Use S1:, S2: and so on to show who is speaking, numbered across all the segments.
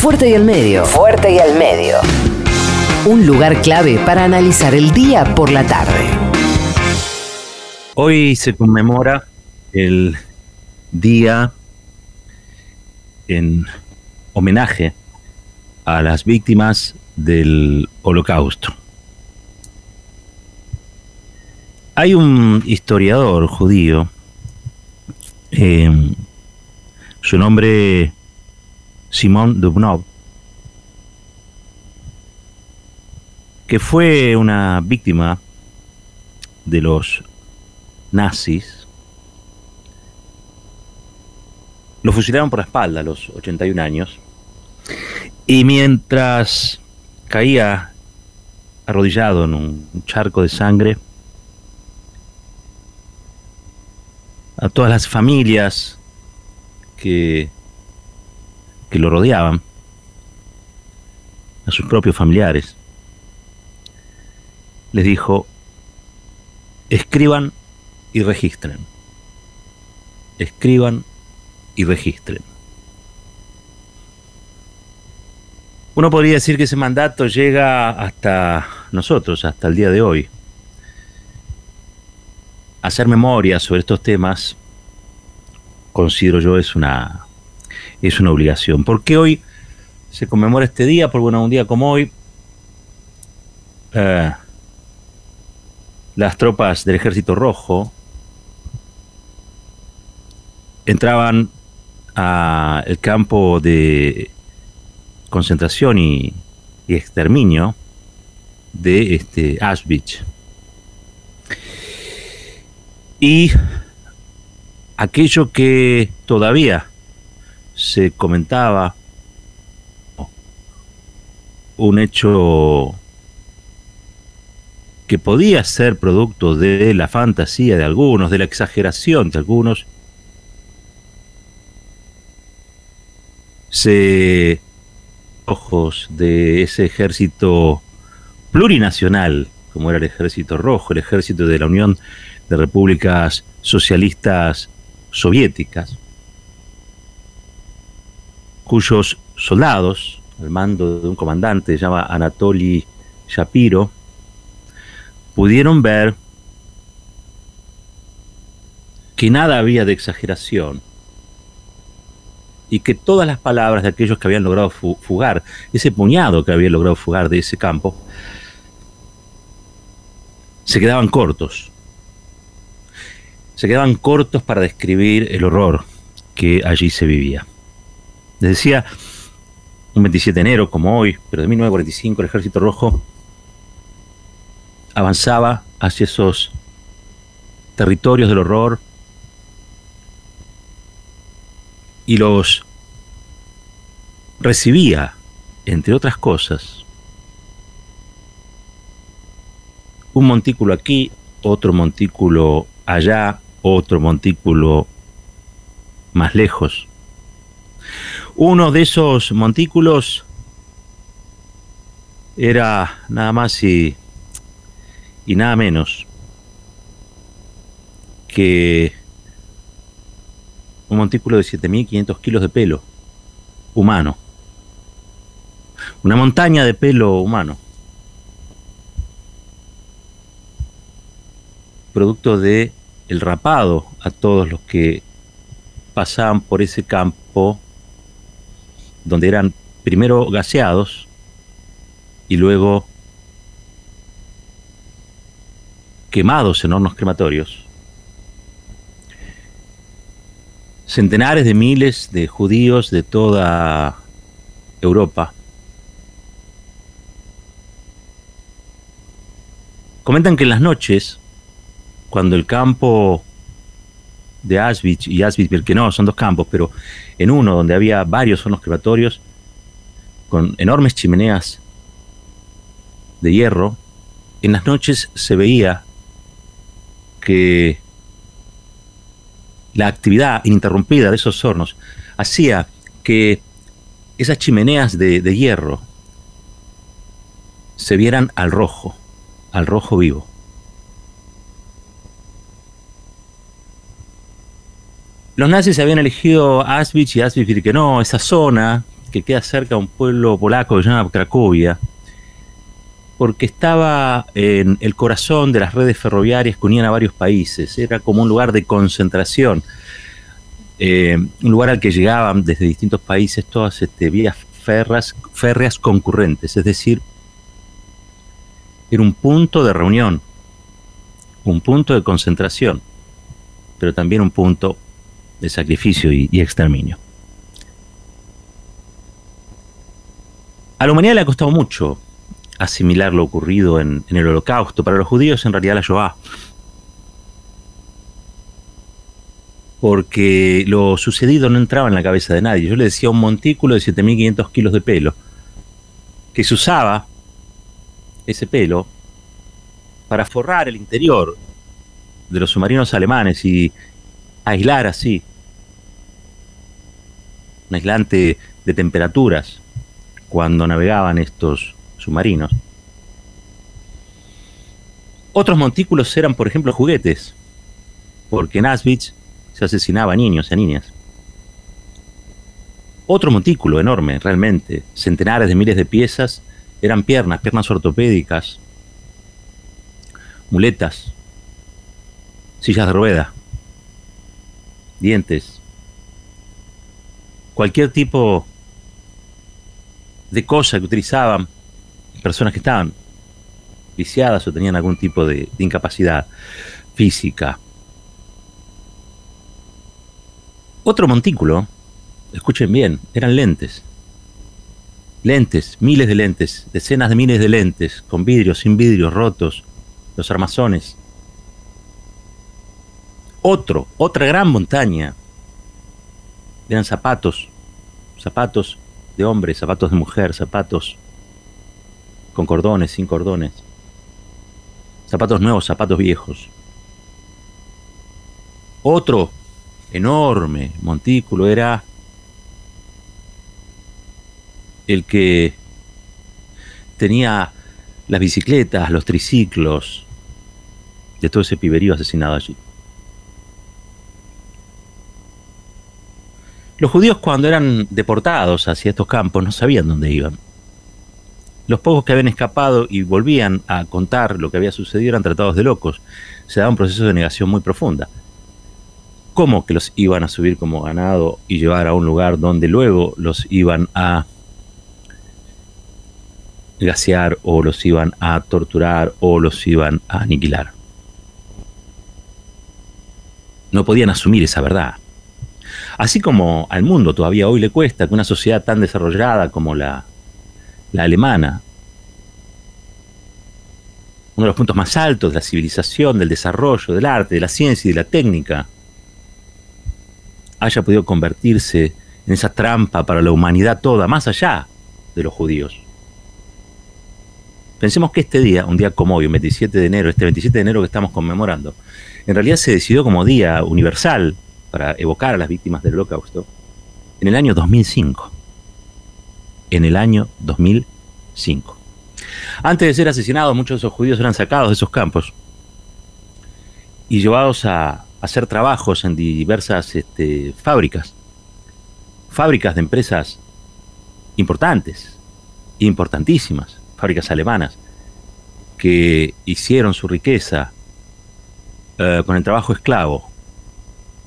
S1: Fuerte y al medio.
S2: Fuerte y al medio.
S1: Un lugar clave para analizar el día por la tarde.
S3: Hoy se conmemora el día en homenaje a las víctimas del holocausto. Hay un historiador judío, eh, su nombre Simón Dubnov, que fue una víctima de los nazis. Lo fusilaron por la espalda a los 81 años. Y mientras caía arrodillado en un charco de sangre, a todas las familias que, que lo rodeaban, a sus propios familiares, les dijo, escriban y registren, escriban y registren. Uno podría decir que ese mandato llega hasta nosotros, hasta el día de hoy. Hacer memoria sobre estos temas, considero yo, es una, es una obligación. Porque hoy se conmemora este día? Porque bueno, un día como hoy, eh, las tropas del Ejército Rojo entraban al campo de concentración y, y exterminio de este Auschwitz y aquello que todavía se comentaba, un hecho que podía ser producto de la fantasía de algunos, de la exageración de algunos, ojos de ese ejército plurinacional, como era el ejército rojo, el ejército de la Unión de repúblicas socialistas soviéticas, cuyos soldados, al mando de un comandante, se llama Anatoly Shapiro, pudieron ver que nada había de exageración y que todas las palabras de aquellos que habían logrado fugar, ese puñado que había logrado fugar de ese campo, se quedaban cortos se quedaban cortos para describir el horror que allí se vivía. Decía, un 27 de enero, como hoy, pero de 1945, el Ejército Rojo avanzaba hacia esos territorios del horror y los recibía, entre otras cosas, un montículo aquí, otro montículo allá, otro montículo más lejos. Uno de esos montículos era nada más y, nada menos que un montículo de 7.500 kilos de pelo humano. Una montaña de pelo humano. Producto de el rapado a todos los que pasaban por ese campo donde eran primero gaseados y luego quemados en hornos crematorios. Centenares de miles de judíos de toda Europa comentan que en las noches cuando el campo de Auschwitz y Auschwitz-Birkenau son dos campos, pero en uno donde había varios hornos crematorios con enormes chimeneas de hierro, en las noches se veía que la actividad ininterrumpida de esos hornos hacía que esas chimeneas de, de hierro se vieran al rojo, al rojo vivo. Los nazis habían elegido Auschwitz y Auschwitz-Birkenau, esa zona que queda cerca de un pueblo polaco que se llama Cracovia, porque estaba en el corazón de las redes ferroviarias que unían a varios países. Era como un lugar de concentración, eh, un lugar al que llegaban desde distintos países todas este, vías férreas concurrentes, es decir, era un punto de reunión, un punto de concentración, pero también un punto de sacrificio y, exterminio. A la humanidad le ha costado mucho asimilar lo ocurrido en, el holocausto. Para los judíos en realidad la Shoah. Porque lo sucedido no entraba en la cabeza de nadie. Yo le decía un montículo de 7.500 kilos de pelo, que se usaba ese pelo para forrar el interior de los submarinos alemanes y aislar así un aislante de temperaturas cuando navegaban estos submarinos. Otros montículos eran, por ejemplo, juguetes, porque en Auschwitz se asesinaba a niños y a niñas. Otro montículo enorme, realmente, centenares de miles de piezas, eran piernas, piernas ortopédicas, muletas, sillas de rueda, dientes, cualquier tipo de cosa que utilizaban personas que estaban viciadas o tenían algún tipo de, incapacidad física. Otro montículo, escuchen bien, eran lentes. Lentes, miles de lentes, decenas de miles de lentes, con vidrios, sin vidrios, rotos, los armazones. Otro, otra gran montaña. Eran zapatos, zapatos de hombre, zapatos de mujer, zapatos con cordones, sin cordones. Zapatos nuevos, zapatos viejos. Otro enorme montículo era el que tenía las bicicletas, los triciclos, de todo ese piberío asesinado allí. Los judíos cuando eran deportados hacia estos campos no sabían dónde iban. Los pocos que habían escapado y volvían a contar lo que había sucedido eran tratados de locos. Se daba un proceso de negación muy profunda. ¿Cómo que los iban a subir como ganado y llevar a un lugar donde luego los iban a gasear o los iban a torturar o los iban a aniquilar? No podían asumir esa verdad. Así como al mundo todavía hoy le cuesta que una sociedad tan desarrollada como la alemana, uno de los puntos más altos de la civilización, del desarrollo, del arte, de la ciencia y de la técnica, haya podido convertirse en esa trampa para la humanidad toda, más allá de los judíos. Pensemos que este día, un día como hoy, el 27 de enero, este 27 de enero que estamos conmemorando, en realidad se decidió como día universal para evocar a las víctimas del holocausto en el año 2005 en el año 2005. Antes de ser asesinados, muchos de esos judíos eran sacados de esos campos y llevados a, hacer trabajos en diversas este, fábricas, fábricas de empresas importantes, importantísimas, fábricas alemanas, que hicieron su riqueza eh, con el trabajo esclavo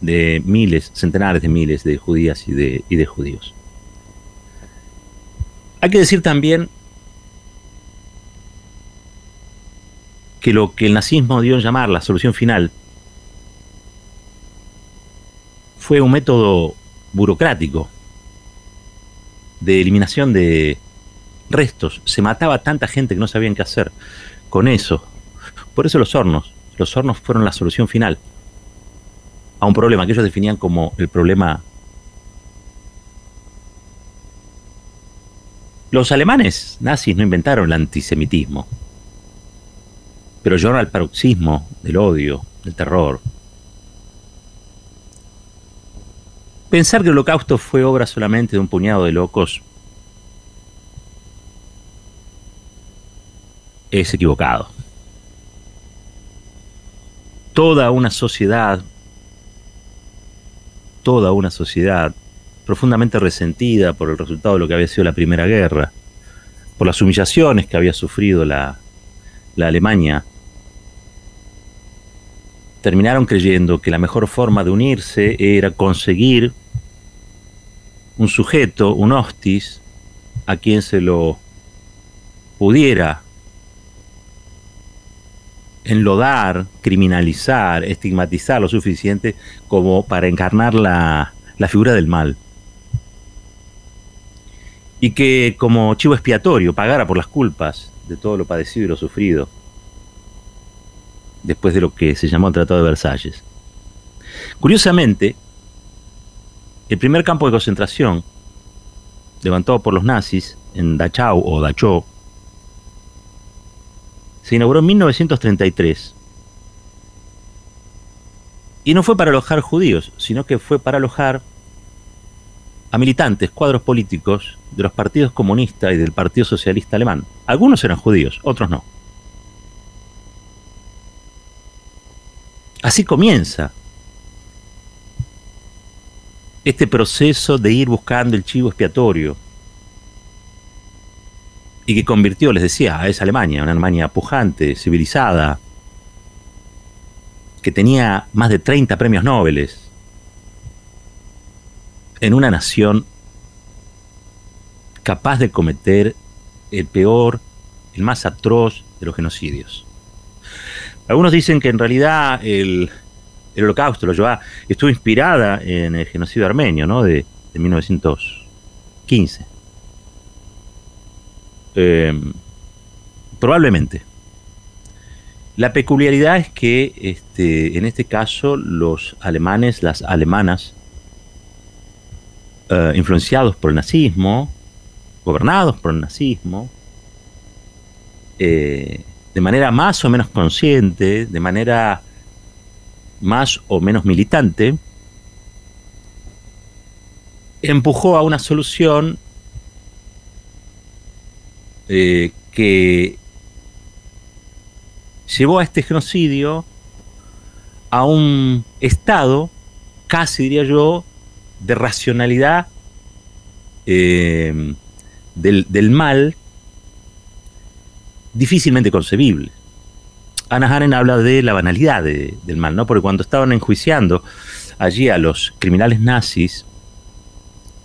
S3: de miles, centenares de miles de judías y de, y de judíos. Hay que decir también que lo que el nazismo dio en llamar la solución final fue un método burocrático de eliminación de restos. Se mataba tanta gente que no sabían qué hacer con eso. Por eso los hornos. Los hornos fueron la solución final a un problema que ellos definían como el problema Los alemanes nazis no inventaron el antisemitismo, pero llegaron al paroxismo del odio, del terror. Pensar que el holocausto fue obra solamente de un puñado de locos es equivocado. Toda una sociedad, toda una sociedad profundamente resentida por el resultado de lo que había sido la Primera Guerra, por las humillaciones que había sufrido la, la Alemania, terminaron creyendo que la mejor forma de unirse era conseguir un sujeto, un hostis, a quien se lo pudiera enlodar, criminalizar, estigmatizar lo suficiente como para encarnar la, la figura del mal. Y que como chivo expiatorio pagara por las culpas de todo lo padecido y lo sufrido después de lo que se llamó el Tratado de Versalles. Curiosamente, el primer campo de concentración levantado por los nazis en Dachau o Dachau se inauguró en 1933 y no fue para alojar judíos, sino que fue para alojar a militantes, cuadros políticos de los partidos comunistas y del Partido Socialista Alemán. Algunos eran judíos, otros no. Así comienza este proceso de ir buscando el chivo expiatorio y que convirtió, les decía, a esa Alemania, una Alemania pujante, civilizada, que tenía más de 30 premios Nobel, en una nación capaz de cometer el peor, el más atroz de los genocidios. Algunos dicen que en realidad el, holocausto, lo lleva, estuvo inspirada en el genocidio armenio, ¿no? De, 1915. Eh, probablemente. La peculiaridad es que este, en este caso los alemanes, las alemanas, eh, influenciados por el nazismo, gobernados por el nazismo, eh, de manera más o menos consciente, de manera más o menos militante, empujó a una solución eh, que llevó a este genocidio a un estado, casi diría yo, de racionalidad eh, del, mal difícilmente concebible. Ana Haren habla de la banalidad del mal, ¿no? Porque cuando estaban enjuiciando allí a los criminales nazis,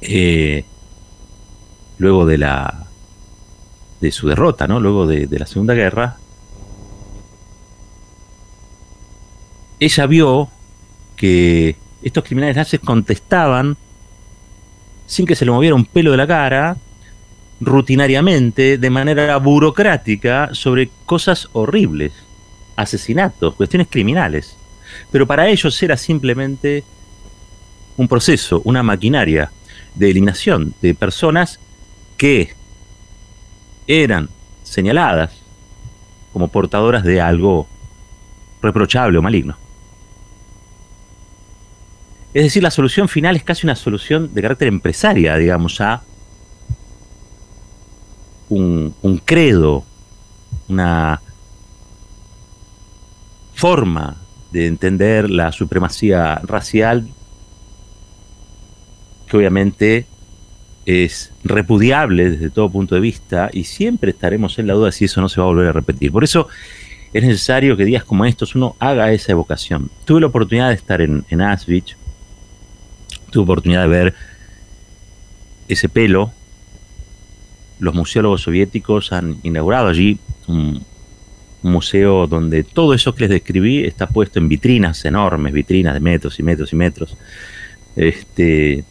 S3: eh, luego de la de su derrota, ¿no? Luego de, de la Segunda Guerra, ella vio que estos criminales nazis contestaban sin que se le moviera un pelo de la cara rutinariamente, de manera burocrática, sobre cosas horribles, asesinatos, cuestiones criminales. Pero para ellos era simplemente un proceso, una maquinaria de eliminación de personas que eran señaladas como portadoras de algo reprochable o maligno. Es decir, la solución final es casi una solución de carácter empresaria, digamos, a un, credo, una forma de entender la supremacía racial que obviamente es repudiable desde todo punto de vista y siempre estaremos en la duda si eso no se va a volver a repetir. Por eso es necesario que días como estos uno haga esa evocación. Tuve la oportunidad de estar en, en Auschwitz, tuve oportunidad de ver ese pelo los museólogos soviéticos han inaugurado allí un, museo donde todo eso que les describí está puesto en vitrinas enormes, vitrinas de metros y metros y metros, este,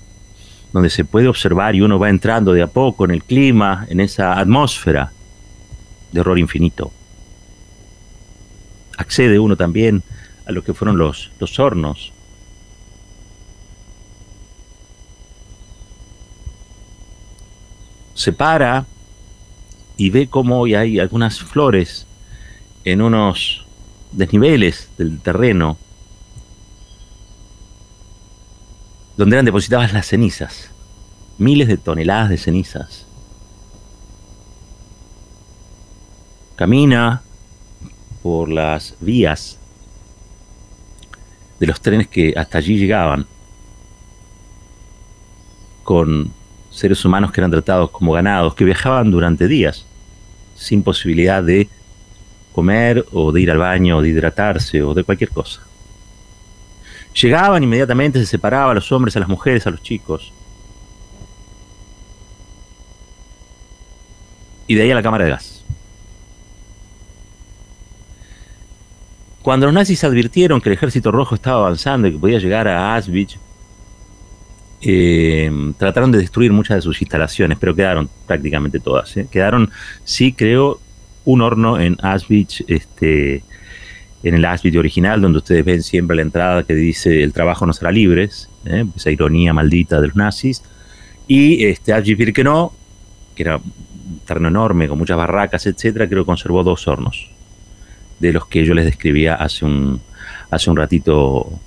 S3: donde se puede observar y uno va entrando de a poco en el clima, en esa atmósfera de horror infinito. Accede uno también a lo que fueron los, los hornos se para y ve cómo hoy hay algunas flores en unos desniveles del terreno donde eran depositadas las cenizas, miles de toneladas de cenizas. Camina por las vías de los trenes que hasta allí llegaban con seres humanos que eran tratados como ganados, que viajaban durante días, sin posibilidad de comer o de ir al baño o de hidratarse o de cualquier cosa. Llegaban inmediatamente, se separaban a los hombres, a las mujeres, a los chicos. Y de ahí a la cámara de gas. Cuando los nazis advirtieron que el ejército rojo estaba avanzando y que podía llegar a Auschwitz, eh, trataron de destruir muchas de sus instalaciones, pero quedaron prácticamente todas. ¿eh? Quedaron, sí, creo, un horno en Auschwitz, este, en el Auschwitz original, donde ustedes ven siempre la entrada que dice el trabajo no será libres, ¿eh? esa ironía maldita de los nazis, y este Auschwitz-Birkenau, que era un terreno enorme con muchas barracas, etcétera, creo que conservó dos hornos, de los que yo les describía hace un, hace un ratito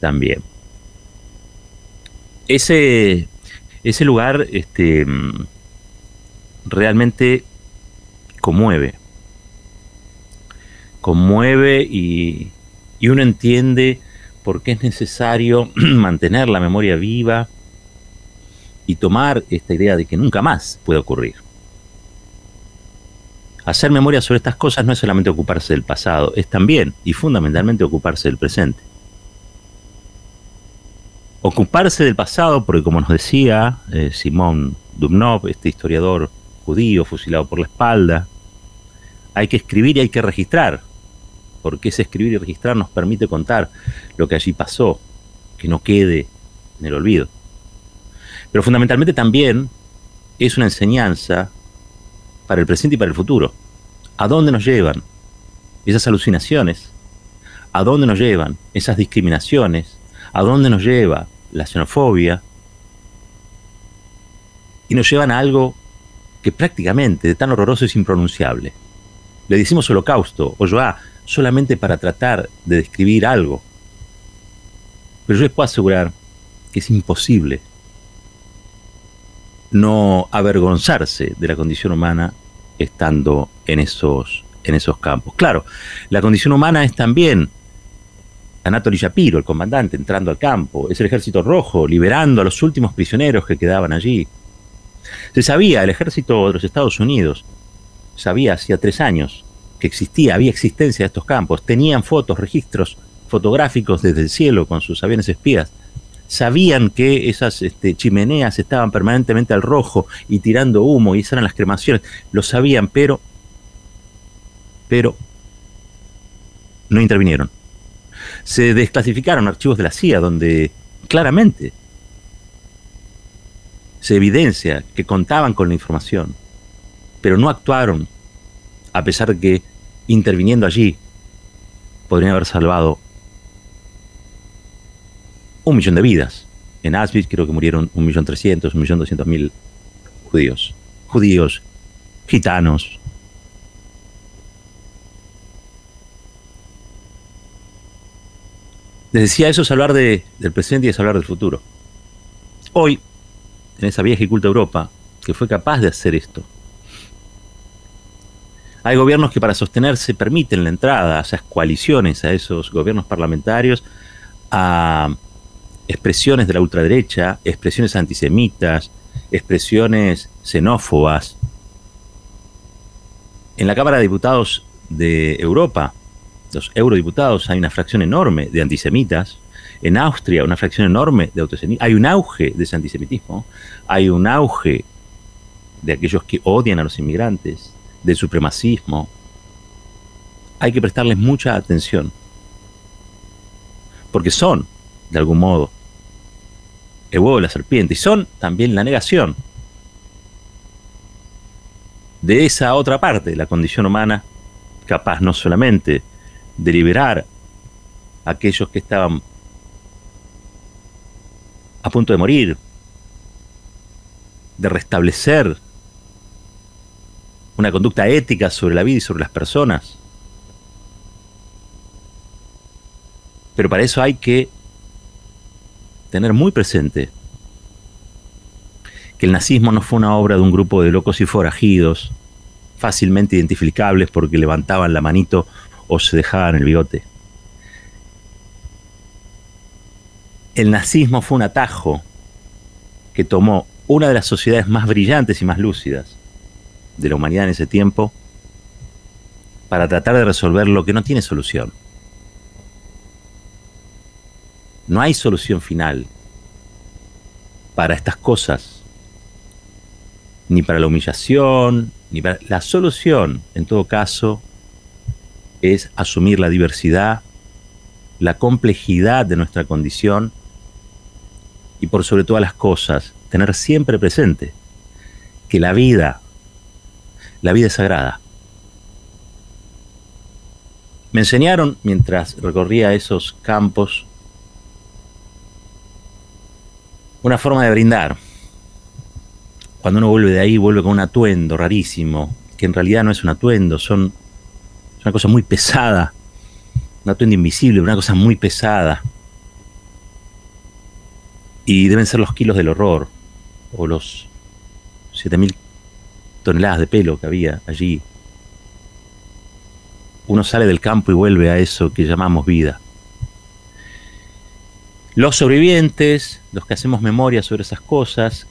S3: también ese, ese lugar este, realmente conmueve. Conmueve y, y uno entiende por qué es necesario mantener la memoria viva y tomar esta idea de que nunca más puede ocurrir. Hacer memoria sobre estas cosas no es solamente ocuparse del pasado, es también y fundamentalmente ocuparse del presente ocuparse del pasado, porque como nos decía eh, Simón Dubnov, este historiador judío fusilado por la espalda, hay que escribir y hay que registrar, porque ese escribir y registrar nos permite contar lo que allí pasó, que no quede en el olvido. Pero fundamentalmente también es una enseñanza para el presente y para el futuro. ¿A dónde nos llevan esas alucinaciones? ¿A dónde nos llevan esas discriminaciones? ¿A dónde nos lleva la xenofobia, y nos llevan a algo que prácticamente de tan horroroso es impronunciable. Le decimos holocausto o Shoah solamente para tratar de describir algo. Pero yo les puedo asegurar que es imposible no avergonzarse de la condición humana estando en esos, en esos campos. Claro, la condición humana es también Anatoly Shapiro, el comandante, entrando al campo. Es el ejército rojo, liberando a los últimos prisioneros que quedaban allí. Se sabía, el ejército de los Estados Unidos, sabía hacía tres años que existía, había existencia de estos campos. Tenían fotos, registros fotográficos desde el cielo con sus aviones espías. Sabían que esas este, chimeneas estaban permanentemente al rojo y tirando humo y esas eran las cremaciones. Lo sabían, pero, pero no intervinieron se desclasificaron archivos de la CIA donde claramente se evidencia que contaban con la información, pero no actuaron, a pesar que interviniendo allí podrían haber salvado un millón de vidas. En Auschwitz creo que murieron un millón trescientos, un millón doscientos mil judíos. Judíos, gitanos, Les decía, eso es hablar de, del presente y es hablar del futuro. Hoy, en esa vieja y culta Europa, que fue capaz de hacer esto, hay gobiernos que para sostenerse permiten la entrada a esas coaliciones, a esos gobiernos parlamentarios, a expresiones de la ultraderecha, expresiones antisemitas, expresiones xenófobas. En la Cámara de Diputados de Europa, los eurodiputados hay una fracción enorme de antisemitas. En Austria una fracción enorme de antisemitas. Hay un auge de ese antisemitismo. Hay un auge de aquellos que odian a los inmigrantes, del supremacismo. Hay que prestarles mucha atención. Porque son, de algún modo, el huevo de la serpiente. Y son también la negación de esa otra parte la condición humana, capaz no solamente de liberar a aquellos que estaban a punto de morir, de restablecer una conducta ética sobre la vida y sobre las personas. Pero para eso hay que tener muy presente que el nazismo no fue una obra de un grupo de locos y forajidos, fácilmente identificables porque levantaban la manito o se dejaban el bigote. El nazismo fue un atajo que tomó una de las sociedades más brillantes y más lúcidas de la humanidad en ese tiempo para tratar de resolver lo que no tiene solución. No hay solución final para estas cosas, ni para la humillación, ni para... La solución, en todo caso, es asumir la diversidad, la complejidad de nuestra condición y por sobre todas las cosas, tener siempre presente que la vida, la vida es sagrada. Me enseñaron mientras recorría esos campos una forma de brindar. Cuando uno vuelve de ahí, vuelve con un atuendo rarísimo, que en realidad no es un atuendo, son, es una cosa muy pesada, un atuendo invisible, una cosa muy pesada. Y deben ser los kilos del horror, o los 7.000 toneladas de pelo que había allí. Uno sale del campo y vuelve a eso que llamamos vida. Los sobrevivientes, los que hacemos memoria sobre esas cosas,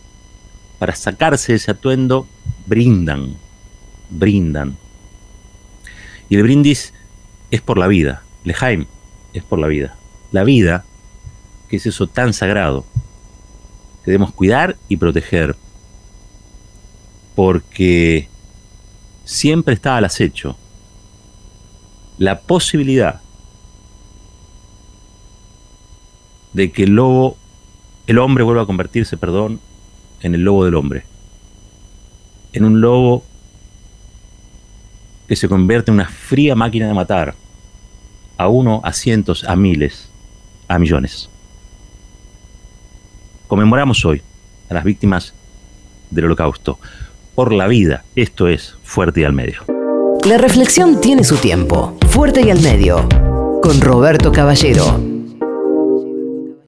S3: para sacarse ese atuendo, brindan, brindan. Y el brindis es por la vida, Lejaim es por la vida. La vida, que es eso tan sagrado, que debemos cuidar y proteger, porque siempre está al acecho la posibilidad de que el lobo, el hombre vuelva a convertirse, perdón, en el lobo del hombre. En un lobo que se convierte en una fría máquina de matar. A uno, a cientos, a miles, a millones. Conmemoramos hoy a las víctimas del holocausto. Por la vida, esto es Fuerte y al Medio.
S1: La reflexión tiene su tiempo. Fuerte y al Medio. Con Roberto Caballero.